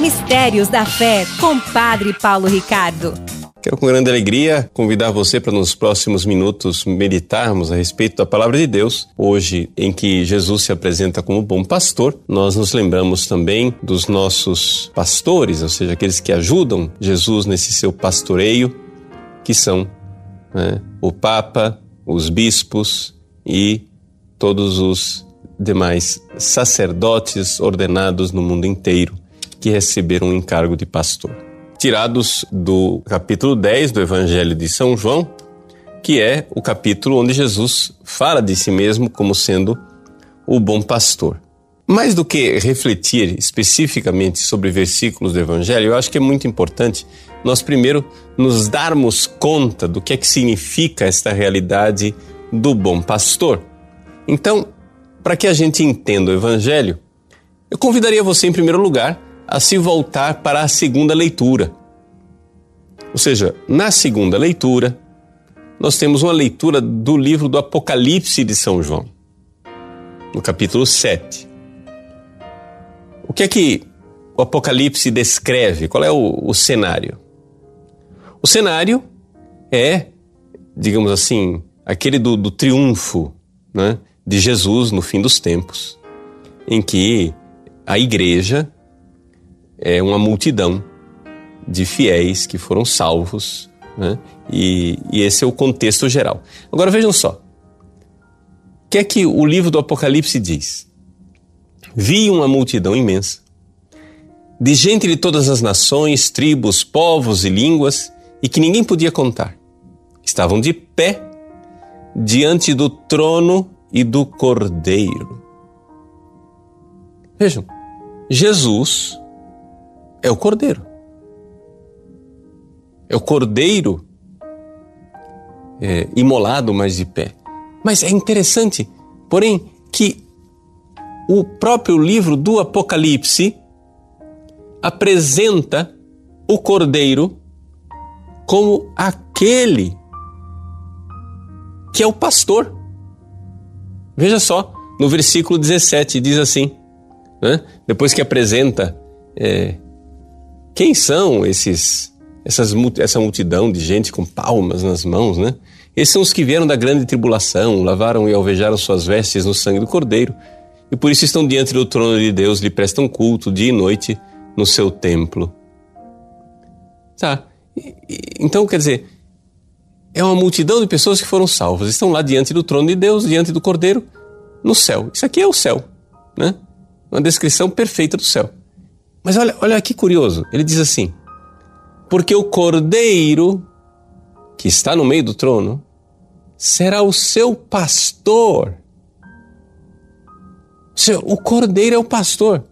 Mistérios da Fé, com Padre Paulo Ricardo. Quero com grande alegria convidar você para nos próximos minutos meditarmos a respeito da palavra de Deus. Hoje, em que Jesus se apresenta como bom pastor, nós nos lembramos também dos nossos pastores, ou seja, aqueles que ajudam Jesus nesse seu pastoreio, que são né, o Papa, os bispos e todos os demais sacerdotes ordenados no mundo inteiro que receberam o encargo de pastor. Tirados do capítulo 10 do Evangelho de São João, que é o capítulo onde Jesus fala de si mesmo como sendo o bom pastor. Mais do que refletir especificamente sobre versículos do Evangelho, eu acho que é muito importante nós primeiro nos darmos conta do que é que significa esta realidade do bom pastor. Então, para que a gente entenda o Evangelho, eu convidaria você, em primeiro lugar, a se voltar para a segunda leitura. Ou seja, na segunda leitura, nós temos uma leitura do livro do Apocalipse de São João, no capítulo 7. O que é que o Apocalipse descreve? Qual é o, o cenário? O cenário é, digamos assim, aquele do, do triunfo, né? de Jesus no fim dos tempos, em que a igreja é uma multidão de fiéis que foram salvos, né? e, e esse é o contexto geral. Agora vejam só, o que é que o livro do Apocalipse diz? Vi uma multidão imensa, de gente de todas as nações, tribos, povos e línguas, e que ninguém podia contar. Estavam de pé diante do trono e do Cordeiro. Vejam, Jesus é o Cordeiro. É o Cordeiro é, imolado, mas de pé. Mas é interessante, porém, que o próprio livro do Apocalipse apresenta o Cordeiro como aquele que é o pastor. Veja só, no versículo 17 diz assim, né? depois que apresenta é, quem são esses, essas, essa multidão de gente com palmas nas mãos, né? Esses são os que vieram da grande tribulação, lavaram e alvejaram suas vestes no sangue do Cordeiro, e por isso estão diante do trono de Deus, lhe prestam culto dia e noite no seu templo. Tá, então quer dizer, é uma multidão de pessoas que foram salvas, estão lá diante do trono de Deus, diante do Cordeiro, no céu. Isso aqui é o céu, né? Uma descrição perfeita do céu. Mas olha, olha que curioso. Ele diz assim: Porque o Cordeiro que está no meio do trono será o seu pastor. O Cordeiro é o pastor.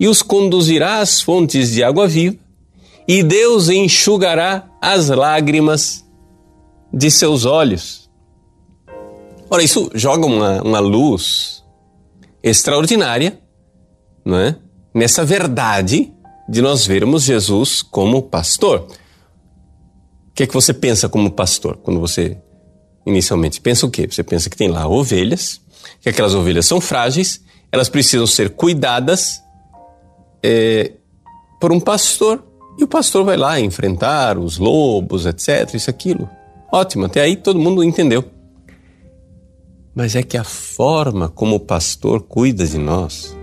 E os conduzirá às fontes de água viva e Deus enxugará as lágrimas de seus olhos. Ora, isso joga uma, uma luz extraordinária não é? nessa verdade de nós vermos Jesus como pastor. O que é que você pensa como pastor quando você inicialmente pensa o quê? Você pensa que tem lá ovelhas, que aquelas ovelhas são frágeis, elas precisam ser cuidadas é, por um pastor e o pastor vai lá enfrentar os lobos, etc. Isso, aquilo. Ótimo, até aí todo mundo entendeu. Mas é que a forma como o pastor cuida de nós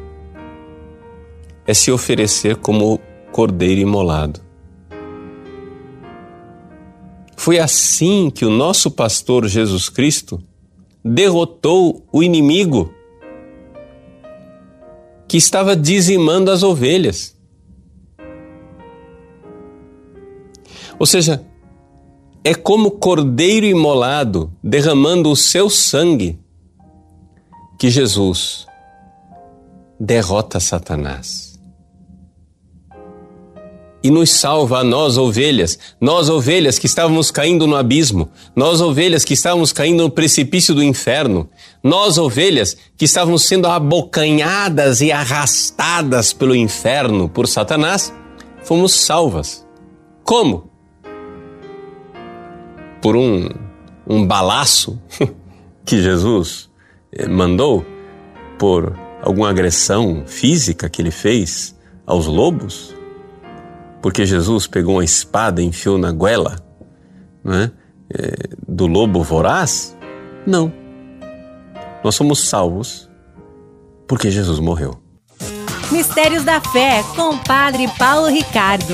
é se oferecer como cordeiro imolado. Foi assim que o nosso pastor Jesus Cristo derrotou o inimigo que estava dizimando as ovelhas. Ou seja, é como cordeiro imolado derramando o seu sangue que Jesus derrota Satanás. E nos salva a nós, ovelhas, nós, ovelhas que estávamos caindo no abismo, nós, ovelhas que estávamos caindo no precipício do inferno, nós, ovelhas que estávamos sendo abocanhadas e arrastadas pelo inferno por Satanás, fomos salvas. Como? por um, um balaço que Jesus eh, mandou por alguma agressão física que ele fez aos lobos? Porque Jesus pegou uma espada e enfiou na goela né, do lobo voraz? Não. Nós somos salvos porque Jesus morreu. Mistérios da Fé com Padre Paulo Ricardo.